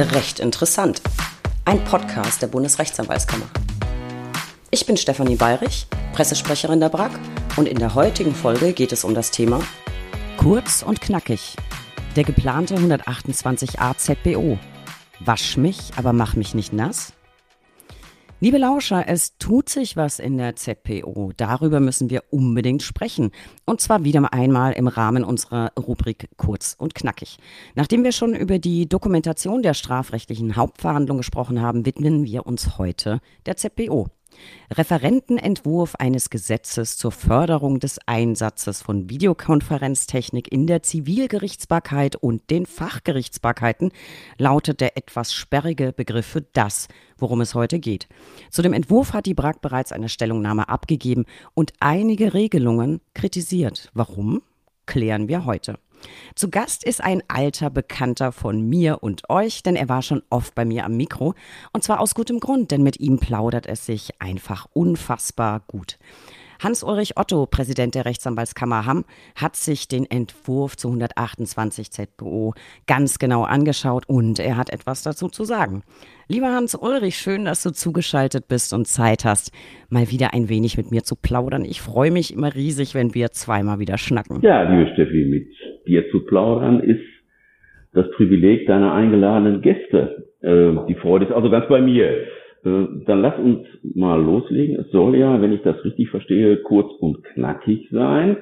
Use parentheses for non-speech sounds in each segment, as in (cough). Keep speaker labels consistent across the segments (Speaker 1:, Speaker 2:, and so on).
Speaker 1: Recht interessant. Ein Podcast der Bundesrechtsanwaltskammer. Ich bin Stefanie Bayrich, Pressesprecherin der BRAG und in der heutigen Folge geht es um das Thema Kurz und knackig. Der geplante 128a ZBO. Wasch mich, aber mach mich nicht nass? Liebe Lauscher, es tut sich was in der ZPO. Darüber müssen wir unbedingt sprechen. Und zwar wieder einmal im Rahmen unserer Rubrik Kurz und Knackig. Nachdem wir schon über die Dokumentation der strafrechtlichen Hauptverhandlung gesprochen haben, widmen wir uns heute der ZPO. Referentenentwurf eines Gesetzes zur Förderung des Einsatzes von Videokonferenztechnik in der Zivilgerichtsbarkeit und den Fachgerichtsbarkeiten lautet der etwas sperrige Begriff für das, worum es heute geht. Zu dem Entwurf hat die BRAG bereits eine Stellungnahme abgegeben und einige Regelungen kritisiert. Warum? Klären wir heute. Zu Gast ist ein alter Bekannter von mir und euch, denn er war schon oft bei mir am Mikro. Und zwar aus gutem Grund, denn mit ihm plaudert es sich einfach unfassbar gut. Hans-Ulrich Otto, Präsident der Rechtsanwaltskammer Hamm, hat sich den Entwurf zu 128 ZBO ganz genau angeschaut und er hat etwas dazu zu sagen. Lieber Hans-Ulrich, schön, dass du zugeschaltet bist und Zeit hast, mal wieder ein wenig mit mir zu plaudern. Ich freue mich immer riesig, wenn wir zweimal wieder schnacken.
Speaker 2: Ja, liebe Steffi, mit dir zu plaudern ist das Privileg deiner eingeladenen Gäste. Äh, die Freude ist also ganz bei mir. Äh, dann lass uns mal loslegen. Es soll ja, wenn ich das richtig verstehe, kurz und knackig sein.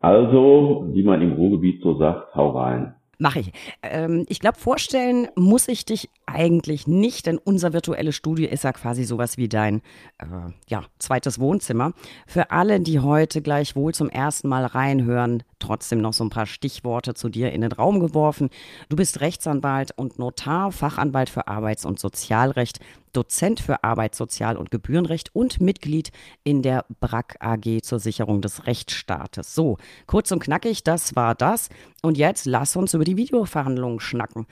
Speaker 2: Also, wie man im Ruhrgebiet so sagt, hau rein.
Speaker 1: Mache ich. Ähm, ich glaube, vorstellen muss ich dich eigentlich nicht, denn unser virtuelles Studio ist ja quasi sowas wie dein äh, ja, zweites Wohnzimmer. Für alle, die heute gleich wohl zum ersten Mal reinhören, trotzdem noch so ein paar Stichworte zu dir in den Raum geworfen. Du bist Rechtsanwalt und Notar, Fachanwalt für Arbeits- und Sozialrecht, Dozent für Arbeits-, Sozial- und Gebührenrecht und Mitglied in der BRAC AG zur Sicherung des Rechtsstaates. So, kurz und knackig, das war das. Und jetzt lass uns über die Videoverhandlungen schnacken.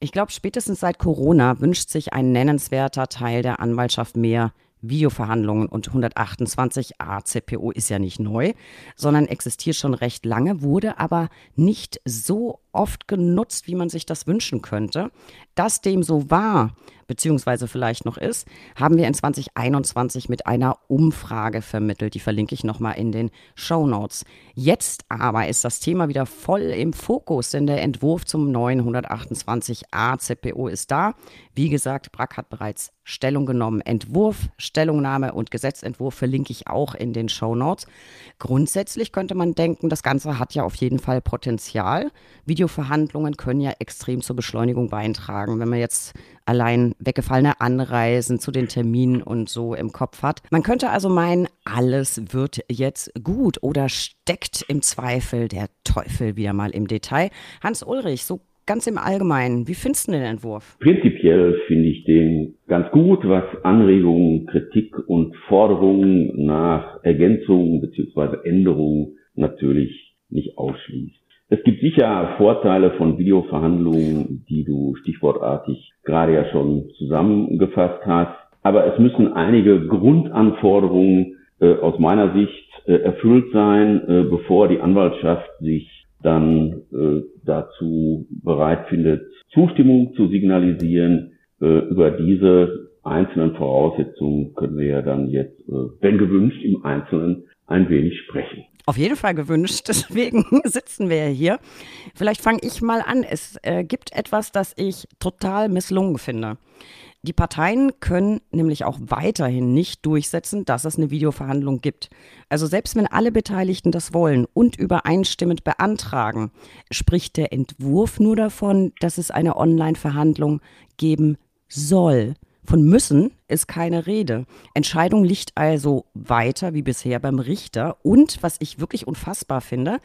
Speaker 1: Ich glaube, spätestens seit Corona wünscht sich ein nennenswerter Teil der Anwaltschaft mehr Videoverhandlungen und 128a ZPO ist ja nicht neu, sondern existiert schon recht lange, wurde aber nicht so oft genutzt, wie man sich das wünschen könnte. Dass dem so war, beziehungsweise vielleicht noch ist, haben wir in 2021 mit einer Umfrage vermittelt. Die verlinke ich nochmal in den Show Notes. Jetzt aber ist das Thema wieder voll im Fokus, denn der Entwurf zum neuen 128a ZPO ist da. Wie gesagt, Brack hat bereits Stellung genommen. Entwurf, Stellungnahme und Gesetzentwurf verlinke ich auch in den Show Notes. Grundsätzlich könnte man denken, das Ganze hat ja auf jeden Fall Potenzial. Videoverhandlungen können ja extrem zur Beschleunigung beitragen. Wenn man jetzt allein weggefallene Anreisen zu den Terminen und so im Kopf hat. Man könnte also meinen, alles wird jetzt gut oder steckt im Zweifel der Teufel wieder mal im Detail. Hans Ulrich, so ganz im Allgemeinen, wie findest du den Entwurf?
Speaker 2: Prinzipiell finde ich den ganz gut, was Anregungen, Kritik und Forderungen nach Ergänzungen bzw. Änderungen natürlich nicht ausschließt. Es gibt sicher Vorteile von Videoverhandlungen, die du stichwortartig gerade ja schon zusammengefasst hast. Aber es müssen einige Grundanforderungen äh, aus meiner Sicht äh, erfüllt sein, äh, bevor die Anwaltschaft sich dann äh, dazu bereit findet, Zustimmung zu signalisieren. Äh, über diese einzelnen Voraussetzungen können wir ja dann jetzt, äh, wenn gewünscht, im Einzelnen ein wenig sprechen
Speaker 1: auf jeden Fall gewünscht. (laughs) Deswegen sitzen wir hier. Vielleicht fange ich mal an. Es äh, gibt etwas, das ich total misslungen finde. Die Parteien können nämlich auch weiterhin nicht durchsetzen, dass es eine Videoverhandlung gibt. Also selbst wenn alle Beteiligten das wollen und übereinstimmend beantragen, spricht der Entwurf nur davon, dass es eine Online-Verhandlung geben soll. Von müssen ist keine Rede. Entscheidung liegt also weiter wie bisher beim Richter. Und, was ich wirklich unfassbar finde,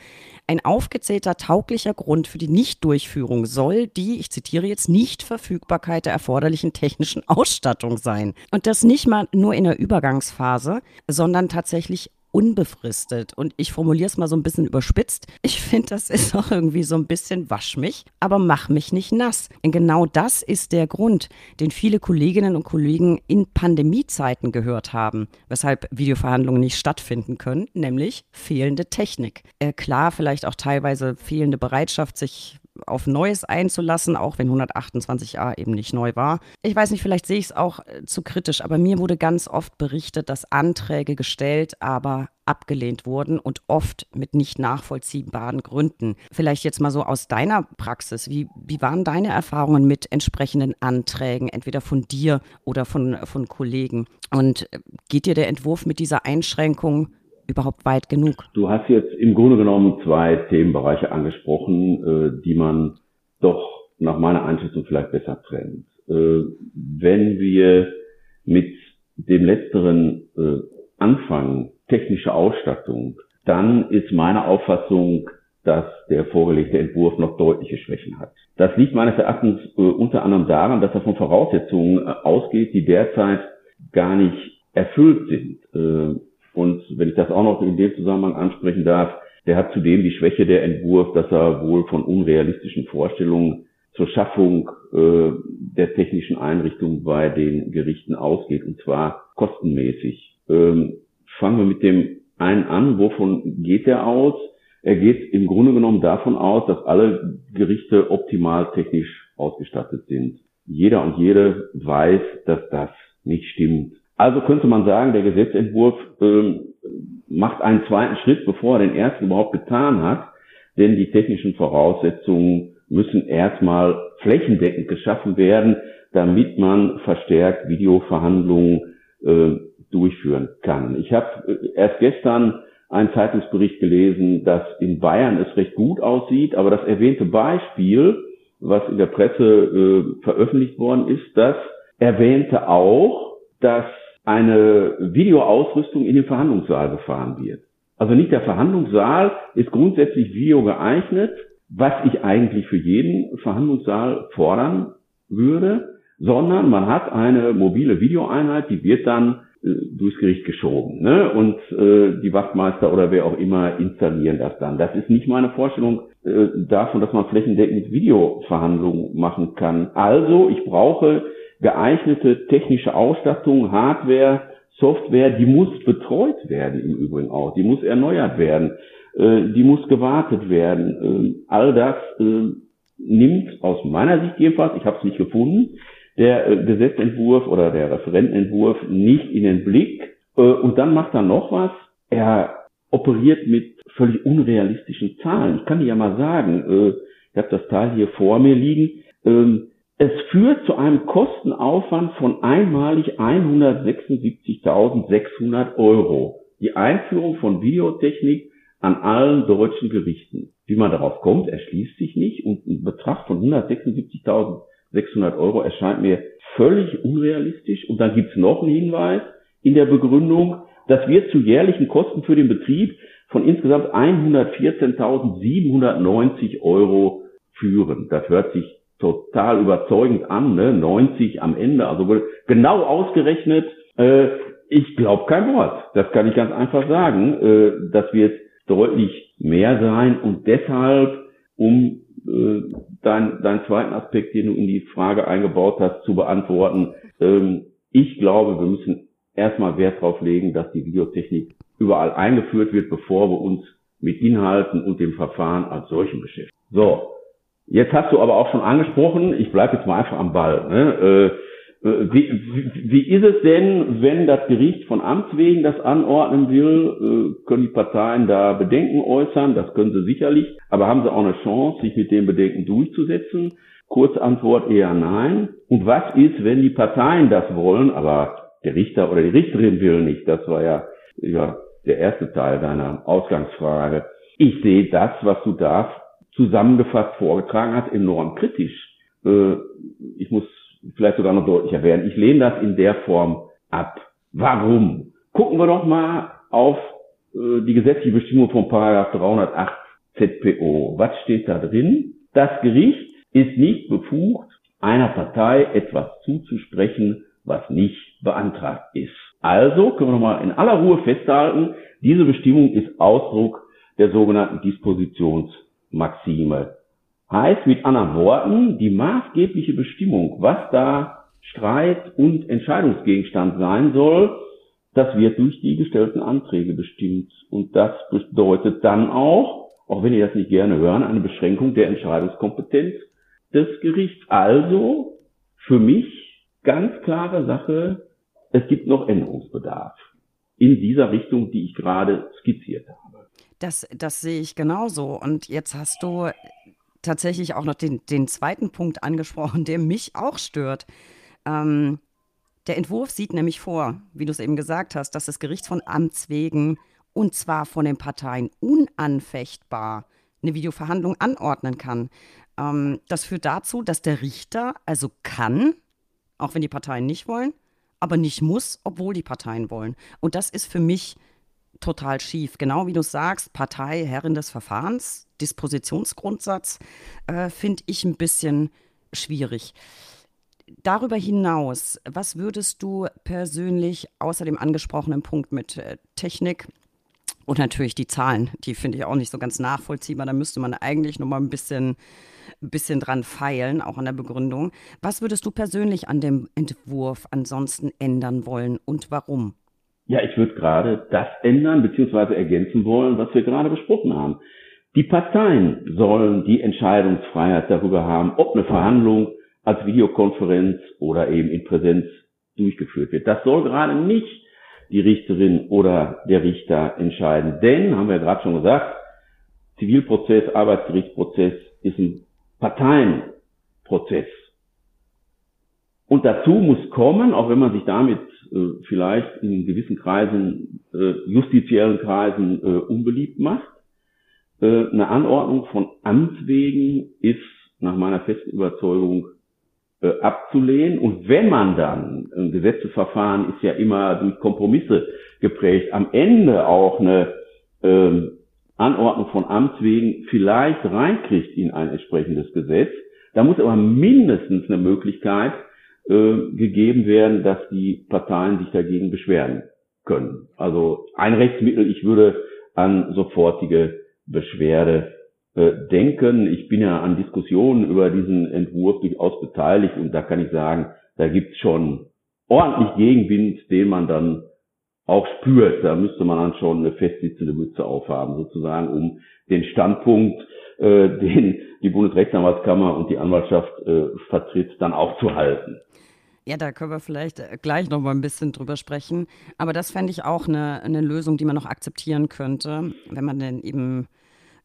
Speaker 1: ein aufgezählter tauglicher Grund für die Nichtdurchführung soll die, ich zitiere jetzt, Nichtverfügbarkeit der erforderlichen technischen (laughs) Ausstattung sein. Und das nicht mal nur in der Übergangsphase, sondern tatsächlich unbefristet. Und ich formuliere es mal so ein bisschen überspitzt. Ich finde, das ist auch irgendwie so ein bisschen wasch mich, aber mach mich nicht nass. Denn genau das ist der Grund, den viele Kolleginnen und Kollegen in Pandemiezeiten gehört haben, weshalb Videoverhandlungen nicht stattfinden können, nämlich fehlende Technik. Äh, klar, vielleicht auch teilweise fehlende Bereitschaft, sich auf Neues einzulassen, auch wenn 128a eben nicht neu war. Ich weiß nicht, vielleicht sehe ich es auch äh, zu kritisch, aber mir wurde ganz oft berichtet, dass Anträge gestellt, aber abgelehnt wurden und oft mit nicht nachvollziehbaren Gründen. Vielleicht jetzt mal so aus deiner Praxis. Wie, wie waren deine Erfahrungen mit entsprechenden Anträgen, entweder von dir oder von, von Kollegen? Und äh, geht dir der Entwurf mit dieser Einschränkung überhaupt weit genug?
Speaker 2: Du hast jetzt im Grunde genommen zwei Themenbereiche angesprochen, äh, die man doch nach meiner Einschätzung vielleicht besser trennt. Äh, wenn wir mit dem letzteren äh, anfangen, technische Ausstattung, dann ist meine Auffassung, dass der vorgelegte Entwurf noch deutliche Schwächen hat. Das liegt meines Erachtens äh, unter anderem daran, dass er von Voraussetzungen äh, ausgeht, die derzeit gar nicht erfüllt sind. Äh, und wenn ich das auch noch in dem Zusammenhang ansprechen darf, der hat zudem die Schwäche der Entwurf, dass er wohl von unrealistischen Vorstellungen zur Schaffung äh, der technischen Einrichtung bei den Gerichten ausgeht, und zwar kostenmäßig. Ähm, fangen wir mit dem einen an. Wovon geht er aus? Er geht im Grunde genommen davon aus, dass alle Gerichte optimal technisch ausgestattet sind. Jeder und jede weiß, dass das nicht stimmt. Also könnte man sagen, der Gesetzentwurf ähm, macht einen zweiten Schritt, bevor er den ersten überhaupt getan hat, denn die technischen Voraussetzungen müssen erstmal flächendeckend geschaffen werden, damit man verstärkt Videoverhandlungen äh, durchführen kann. Ich habe äh, erst gestern einen Zeitungsbericht gelesen, dass in Bayern es recht gut aussieht, aber das erwähnte Beispiel, was in der Presse äh, veröffentlicht worden ist, das erwähnte auch, dass eine Videoausrüstung in den Verhandlungssaal gefahren wird. Also nicht der Verhandlungssaal ist grundsätzlich video geeignet, was ich eigentlich für jeden Verhandlungssaal fordern würde, sondern man hat eine mobile Videoeinheit, die wird dann äh, durchs Gericht geschoben. Ne? Und äh, die Wachtmeister oder wer auch immer installieren das dann. Das ist nicht meine Vorstellung äh, davon, dass man flächendeckend Videoverhandlungen machen kann. Also ich brauche geeignete technische Ausstattung, Hardware, Software, die muss betreut werden im Übrigen auch, die muss erneuert werden, äh, die muss gewartet werden. Äh, all das äh, nimmt aus meiner Sicht jedenfalls, ich habe es nicht gefunden, der äh, Gesetzentwurf oder der Referentenentwurf nicht in den Blick. Äh, und dann macht er noch was. Er operiert mit völlig unrealistischen Zahlen. Ich kann dir ja mal sagen, äh, ich habe das Teil hier vor mir liegen. Ähm, es führt zu einem Kostenaufwand von einmalig 176.600 Euro. Die Einführung von Videotechnik an allen deutschen Gerichten. Wie man darauf kommt, erschließt sich nicht und ein Betrag von 176.600 Euro erscheint mir völlig unrealistisch. Und dann gibt's noch einen Hinweis in der Begründung, das wird zu jährlichen Kosten für den Betrieb von insgesamt 114.790 Euro führen. Das hört sich total überzeugend an, ne? 90 am Ende, also genau ausgerechnet. Äh, ich glaube kein Wort. Das kann ich ganz einfach sagen. Äh, das wird deutlich mehr sein und deshalb, um äh, dein, deinen zweiten Aspekt, den du in die Frage eingebaut hast, zu beantworten. Ähm, ich glaube, wir müssen erstmal Wert darauf legen, dass die Videotechnik überall eingeführt wird, bevor wir uns mit Inhalten und dem Verfahren als solchen beschäftigen. So, Jetzt hast du aber auch schon angesprochen, ich bleibe jetzt mal einfach am Ball. Ne? Äh, äh, wie, wie, ist es denn, wenn das Gericht von Amts wegen das anordnen will? Äh, können die Parteien da Bedenken äußern? Das können sie sicherlich. Aber haben sie auch eine Chance, sich mit den Bedenken durchzusetzen? Kurze Antwort eher nein. Und was ist, wenn die Parteien das wollen, aber der Richter oder die Richterin will nicht? Das war ja, ja der erste Teil deiner Ausgangsfrage. Ich sehe das, was du da zusammengefasst vorgetragen hat, enorm kritisch. Äh, ich muss vielleicht sogar noch deutlicher werden. Ich lehne das in der Form ab. Warum? Gucken wir doch mal auf äh, die gesetzliche Bestimmung von Paragraph 308 ZPO. Was steht da drin? Das Gericht ist nicht befugt, einer Partei etwas zuzusprechen, was nicht beantragt ist. Also können wir nochmal in aller Ruhe festhalten, diese Bestimmung ist Ausdruck der sogenannten Dispositions Maxime. Heißt mit anderen Worten, die maßgebliche Bestimmung, was da Streit und Entscheidungsgegenstand sein soll, das wird durch die gestellten Anträge bestimmt. Und das bedeutet dann auch, auch wenn ihr das nicht gerne hören, eine Beschränkung der Entscheidungskompetenz des Gerichts. Also für mich ganz klare Sache, es gibt noch Änderungsbedarf in dieser Richtung, die ich gerade skizziert habe.
Speaker 1: Das, das sehe ich genauso. Und jetzt hast du tatsächlich auch noch den, den zweiten Punkt angesprochen, der mich auch stört. Ähm, der Entwurf sieht nämlich vor, wie du es eben gesagt hast, dass das Gericht von Amts wegen und zwar von den Parteien unanfechtbar eine Videoverhandlung anordnen kann. Ähm, das führt dazu, dass der Richter also kann, auch wenn die Parteien nicht wollen, aber nicht muss, obwohl die Parteien wollen. Und das ist für mich total schief. Genau wie du sagst, Partei Herrin des Verfahrens, Dispositionsgrundsatz, äh, finde ich ein bisschen schwierig. Darüber hinaus, was würdest du persönlich außer dem angesprochenen Punkt mit äh, Technik und natürlich die Zahlen, die finde ich auch nicht so ganz nachvollziehbar. Da müsste man eigentlich noch mal ein bisschen, ein bisschen dran feilen, auch an der Begründung. Was würdest du persönlich an dem Entwurf ansonsten ändern wollen und warum?
Speaker 2: Ja, ich würde gerade das ändern bzw. ergänzen wollen, was wir gerade besprochen haben. Die Parteien sollen die Entscheidungsfreiheit darüber haben, ob eine Verhandlung als Videokonferenz oder eben in Präsenz durchgeführt wird. Das soll gerade nicht die Richterin oder der Richter entscheiden. Denn, haben wir ja gerade schon gesagt, Zivilprozess, Arbeitsgerichtsprozess ist ein Parteienprozess. Und dazu muss kommen, auch wenn man sich damit äh, vielleicht in gewissen Kreisen, äh, justiziellen Kreisen äh, unbeliebt macht, äh, eine Anordnung von Amts wegen ist nach meiner festen Überzeugung äh, abzulehnen. Und wenn man dann, ein Gesetzesverfahren ist ja immer durch Kompromisse geprägt, am Ende auch eine ähm, Anordnung von Amts wegen vielleicht reinkriegt in ein entsprechendes Gesetz, da muss aber mindestens eine Möglichkeit äh, gegeben werden, dass die Parteien sich dagegen beschweren können. Also ein Rechtsmittel, ich würde an sofortige Beschwerde äh, denken. Ich bin ja an Diskussionen über diesen Entwurf durchaus beteiligt und da kann ich sagen, da gibt's schon ordentlich Gegenwind, den man dann auch spürt. Da müsste man dann schon eine festsitzende Mütze aufhaben, sozusagen, um den Standpunkt, äh, (laughs) den die Bundesrechtsanwaltskammer und die Anwaltschaft äh, vertritt, dann auch zu halten.
Speaker 1: Ja, da können wir vielleicht äh, gleich noch mal ein bisschen drüber sprechen. Aber das fände ich auch eine, eine Lösung, die man noch akzeptieren könnte, wenn man denn eben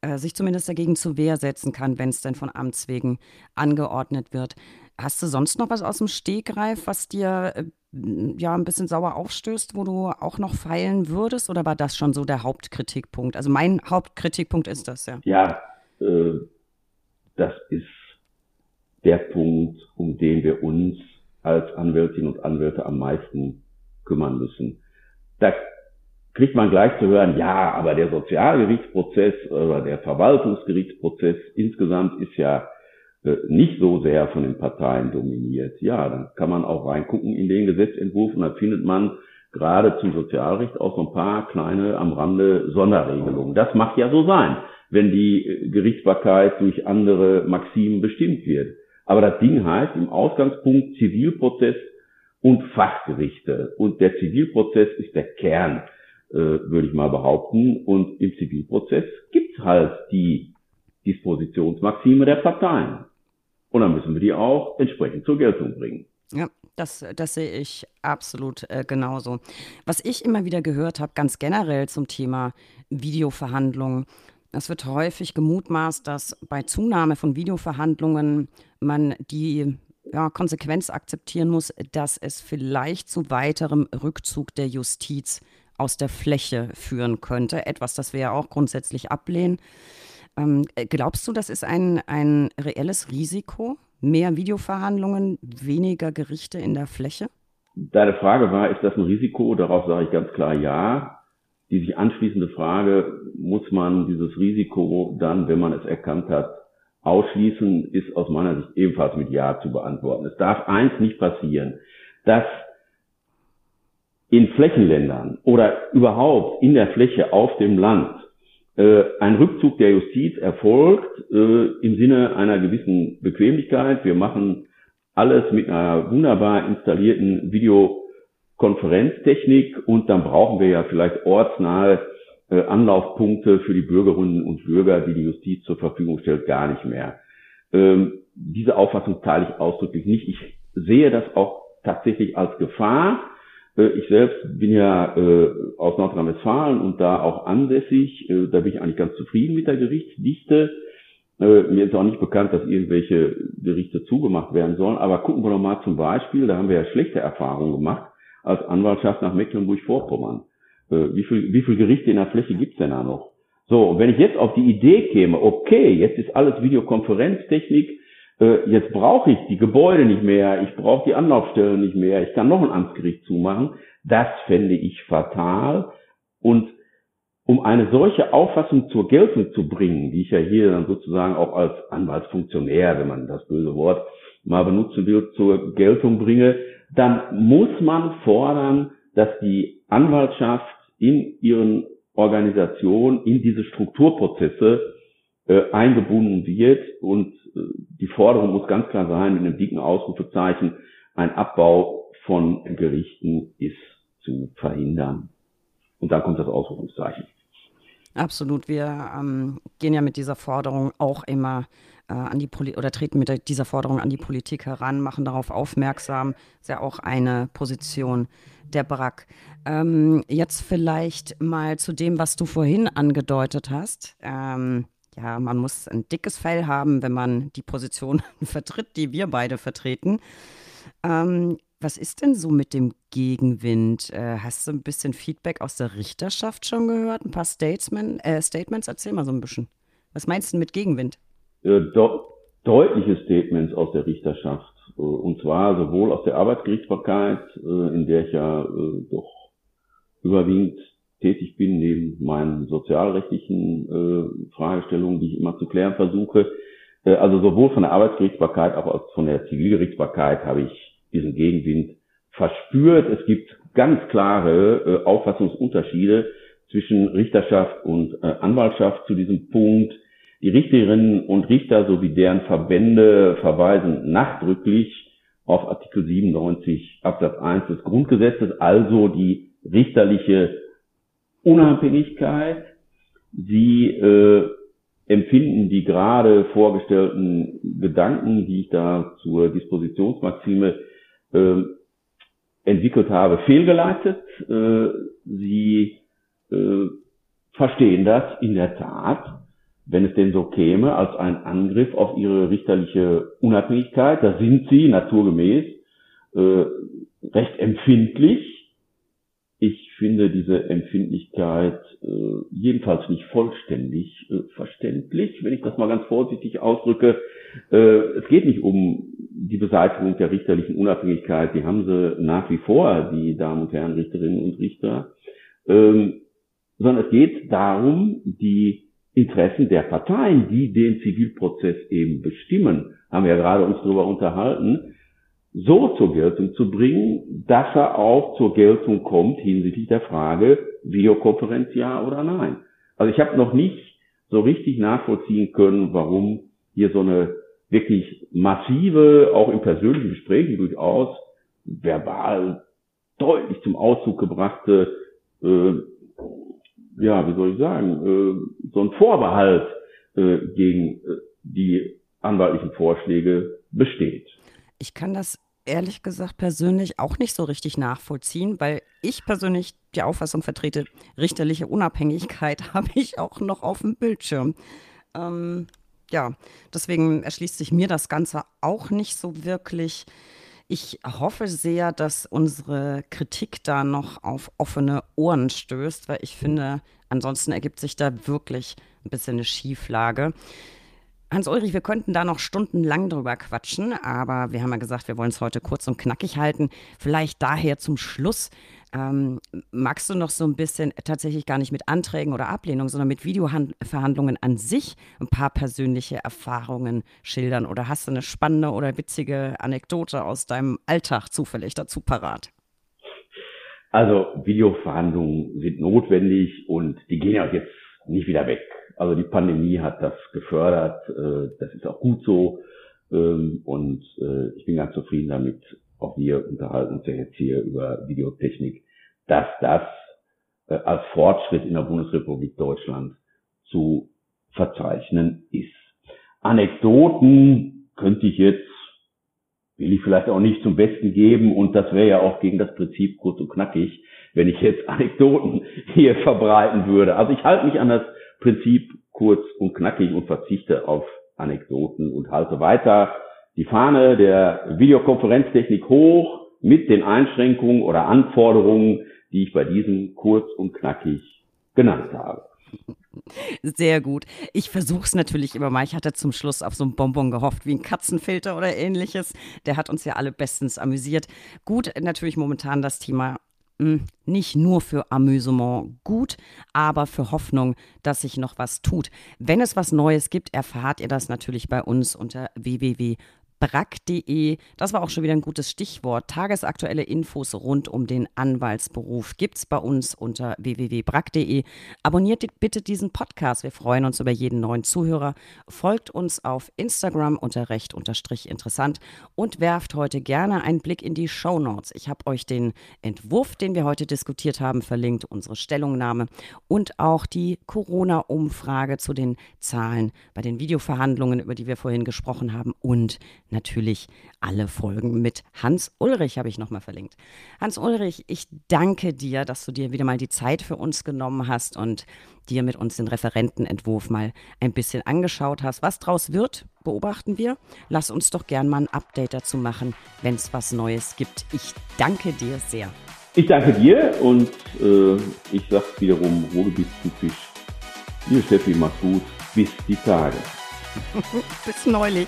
Speaker 1: äh, sich zumindest dagegen zur Wehr setzen kann, wenn es denn von Amts wegen angeordnet wird. Hast du sonst noch was aus dem Stegreif, was dir äh, ja ein bisschen sauer aufstößt, wo du auch noch feilen würdest? Oder war das schon so der Hauptkritikpunkt? Also mein Hauptkritikpunkt ist das, ja.
Speaker 2: Ja, äh, das ist der Punkt, um den wir uns als Anwältinnen und Anwälte am meisten kümmern müssen. Da kriegt man gleich zu hören, ja, aber der Sozialgerichtsprozess oder der Verwaltungsgerichtsprozess insgesamt ist ja äh, nicht so sehr von den Parteien dominiert. Ja, dann kann man auch reingucken in den Gesetzentwurf und da findet man gerade zum Sozialrecht auch so ein paar kleine am Rande Sonderregelungen. Das macht ja so sein, wenn die äh, Gerichtsbarkeit durch andere Maximen bestimmt wird. Aber das Ding heißt im Ausgangspunkt Zivilprozess und Fachgerichte. Und der Zivilprozess ist der Kern äh, würde ich mal behaupten. Und im Zivilprozess gibt's halt die Dispositionsmaxime der Parteien. Und dann müssen wir die auch entsprechend zur Geltung bringen.
Speaker 1: Ja, das, das sehe ich absolut äh, genauso. Was ich immer wieder gehört habe, ganz generell zum Thema Videoverhandlungen, es wird häufig gemutmaßt, dass bei Zunahme von Videoverhandlungen man die ja, Konsequenz akzeptieren muss, dass es vielleicht zu weiterem Rückzug der Justiz aus der Fläche führen könnte. Etwas, das wir ja auch grundsätzlich ablehnen. Ähm, glaubst du, das ist ein, ein reelles Risiko? Mehr Videoverhandlungen, weniger Gerichte in der Fläche?
Speaker 2: Deine Frage war, ist das ein Risiko? Darauf sage ich ganz klar ja. Die sich anschließende Frage, muss man dieses Risiko dann, wenn man es erkannt hat, ausschließen, ist aus meiner Sicht ebenfalls mit Ja zu beantworten. Es darf eins nicht passieren, dass in Flächenländern oder überhaupt in der Fläche auf dem Land äh, ein Rückzug der Justiz erfolgt äh, im Sinne einer gewissen Bequemlichkeit. Wir machen alles mit einer wunderbar installierten Videokonferenztechnik und dann brauchen wir ja vielleicht ortsnahe äh, Anlaufpunkte für die Bürgerinnen und Bürger, die die Justiz zur Verfügung stellt, gar nicht mehr. Ähm, diese Auffassung teile ich ausdrücklich nicht. Ich sehe das auch tatsächlich als Gefahr. Äh, ich selbst bin ja äh, aus Nordrhein-Westfalen und da auch ansässig. Äh, da bin ich eigentlich ganz zufrieden mit der Gerichtsdichte. Äh, mir ist auch nicht bekannt, dass irgendwelche Gerichte zugemacht werden sollen. Aber gucken wir doch mal zum Beispiel, da haben wir ja schlechte Erfahrungen gemacht als Anwaltschaft nach Mecklenburg-Vorpommern. Äh, wie viel, wie viel Gerichte in der Fläche gibt's denn da noch? So, und wenn ich jetzt auf die Idee käme, okay, jetzt ist alles Videokonferenztechnik, äh, jetzt brauche ich die Gebäude nicht mehr, ich brauche die Anlaufstellen nicht mehr, ich kann noch ein Amtsgericht zumachen, das fände ich fatal. Und um eine solche Auffassung zur Geltung zu bringen, die ich ja hier dann sozusagen auch als Anwaltsfunktionär, wenn man das böse Wort mal benutzen will, zur Geltung bringe, dann muss man fordern, dass die Anwaltschaft in ihren Organisationen in diese Strukturprozesse äh, eingebunden wird und äh, die Forderung muss ganz klar sein, mit einem dicken Ausrufezeichen, ein Abbau von Gerichten ist zu verhindern. Und dann kommt das Ausrufungszeichen.
Speaker 1: Absolut. Wir ähm, gehen ja mit dieser Forderung auch immer äh, an die Poli oder treten mit dieser Forderung an die Politik heran, machen darauf aufmerksam. Ist ja auch eine Position der BRAC. Ähm, jetzt vielleicht mal zu dem, was du vorhin angedeutet hast. Ähm, ja, man muss ein dickes Fell haben, wenn man die Position (laughs) vertritt, die wir beide vertreten. Ähm, was ist denn so mit dem Gegenwind? Äh, hast du ein bisschen Feedback aus der Richterschaft schon gehört? Ein paar Statesman, äh, Statements? Erzähl mal so ein bisschen. Was meinst du mit Gegenwind?
Speaker 2: Äh, de deutliche Statements aus der Richterschaft. Äh, und zwar sowohl aus der Arbeitsgerichtsbarkeit, äh, in der ich ja doch überwiegend tätig bin, neben meinen sozialrechtlichen Fragestellungen, die ich immer zu klären versuche. Also sowohl von der Arbeitsgerichtsbarkeit als auch von der Zivilgerichtsbarkeit habe ich diesen Gegenwind verspürt. Es gibt ganz klare Auffassungsunterschiede zwischen Richterschaft und Anwaltschaft zu diesem Punkt. Die Richterinnen und Richter sowie deren Verbände verweisen nachdrücklich auf Artikel 97 Absatz 1 des Grundgesetzes, also die richterliche Unabhängigkeit. Sie äh, empfinden die gerade vorgestellten Gedanken, die ich da zur Dispositionsmaxime äh, entwickelt habe, fehlgeleitet. Äh, sie äh, verstehen das in der Tat, wenn es denn so käme, als ein Angriff auf ihre richterliche Unabhängigkeit. Da sind sie naturgemäß äh, recht empfindlich. Ich finde diese Empfindlichkeit äh, jedenfalls nicht vollständig äh, verständlich, wenn ich das mal ganz vorsichtig ausdrücke. Äh, es geht nicht um die Beseitigung der richterlichen Unabhängigkeit, die haben sie nach wie vor, die Damen und Herren Richterinnen und Richter, ähm, sondern es geht darum, die Interessen der Parteien, die den Zivilprozess eben bestimmen, haben wir ja gerade uns darüber unterhalten, so zur Geltung zu bringen, dass er auch zur Geltung kommt hinsichtlich der Frage Videokonferenz ja oder nein. Also ich habe noch nicht so richtig nachvollziehen können, warum hier so eine wirklich massive, auch in persönlichen Gesprächen durchaus verbal deutlich zum Ausdruck gebrachte, äh, ja, wie soll ich sagen, äh, so ein Vorbehalt äh, gegen äh, die anwaltlichen Vorschläge besteht.
Speaker 1: Ich kann das ehrlich gesagt persönlich auch nicht so richtig nachvollziehen, weil ich persönlich die Auffassung vertrete, richterliche Unabhängigkeit (laughs) habe ich auch noch auf dem Bildschirm. Ähm, ja, deswegen erschließt sich mir das Ganze auch nicht so wirklich. Ich hoffe sehr, dass unsere Kritik da noch auf offene Ohren stößt, weil ich finde, ansonsten ergibt sich da wirklich ein bisschen eine Schieflage. Hans-Ulrich, wir könnten da noch stundenlang drüber quatschen, aber wir haben ja gesagt, wir wollen es heute kurz und knackig halten. Vielleicht daher zum Schluss. Ähm, magst du noch so ein bisschen tatsächlich gar nicht mit Anträgen oder Ablehnung, sondern mit Videoverhandlungen an sich ein paar persönliche Erfahrungen schildern? Oder hast du eine spannende oder witzige Anekdote aus deinem Alltag zufällig dazu parat?
Speaker 2: Also Videoverhandlungen sind notwendig und die gehen ja jetzt nicht wieder weg. Also die Pandemie hat das gefördert, äh, das ist auch gut so ähm, und äh, ich bin ganz zufrieden damit. Auch wir unterhalten uns ja jetzt hier über Videotechnik, dass das äh, als Fortschritt in der Bundesrepublik Deutschland zu verzeichnen ist. Anekdoten könnte ich jetzt, will ich vielleicht auch nicht zum Besten geben und das wäre ja auch gegen das Prinzip kurz und knackig, wenn ich jetzt (laughs) Anekdoten hier verbreiten würde. Also ich halte mich an das Prinzip kurz und knackig und verzichte auf Anekdoten und halte weiter die Fahne der Videokonferenztechnik hoch mit den Einschränkungen oder Anforderungen, die ich bei diesem kurz und knackig genannt habe.
Speaker 1: Sehr gut. Ich versuche es natürlich immer mal. Ich hatte zum Schluss auf so einen Bonbon gehofft, wie ein Katzenfilter oder ähnliches. Der hat uns ja alle bestens amüsiert. Gut, natürlich momentan das Thema hm, nicht nur für Amüsement gut, aber für Hoffnung, dass sich noch was tut. Wenn es was Neues gibt, erfahrt ihr das natürlich bei uns unter www brack.de. Das war auch schon wieder ein gutes Stichwort. Tagesaktuelle Infos rund um den Anwaltsberuf gibt es bei uns unter www.brack.de. Abonniert bitte diesen Podcast. Wir freuen uns über jeden neuen Zuhörer. Folgt uns auf Instagram unter recht unterstrich interessant und werft heute gerne einen Blick in die Show Notes. Ich habe euch den Entwurf, den wir heute diskutiert haben, verlinkt, unsere Stellungnahme und auch die Corona-Umfrage zu den Zahlen bei den Videoverhandlungen, über die wir vorhin gesprochen haben und natürlich alle Folgen mit Hans Ulrich habe ich nochmal verlinkt. Hans Ulrich, ich danke dir, dass du dir wieder mal die Zeit für uns genommen hast und dir mit uns den Referentenentwurf mal ein bisschen angeschaut hast. Was draus wird, beobachten wir. Lass uns doch gern mal ein Update dazu machen, wenn es was Neues gibt. Ich danke dir sehr.
Speaker 2: Ich danke dir und äh, ich sage wiederum Ruhrgebietstypisch. Liebe Steffi, mach's gut. Bis die Tage. (laughs)
Speaker 1: Bis neulich.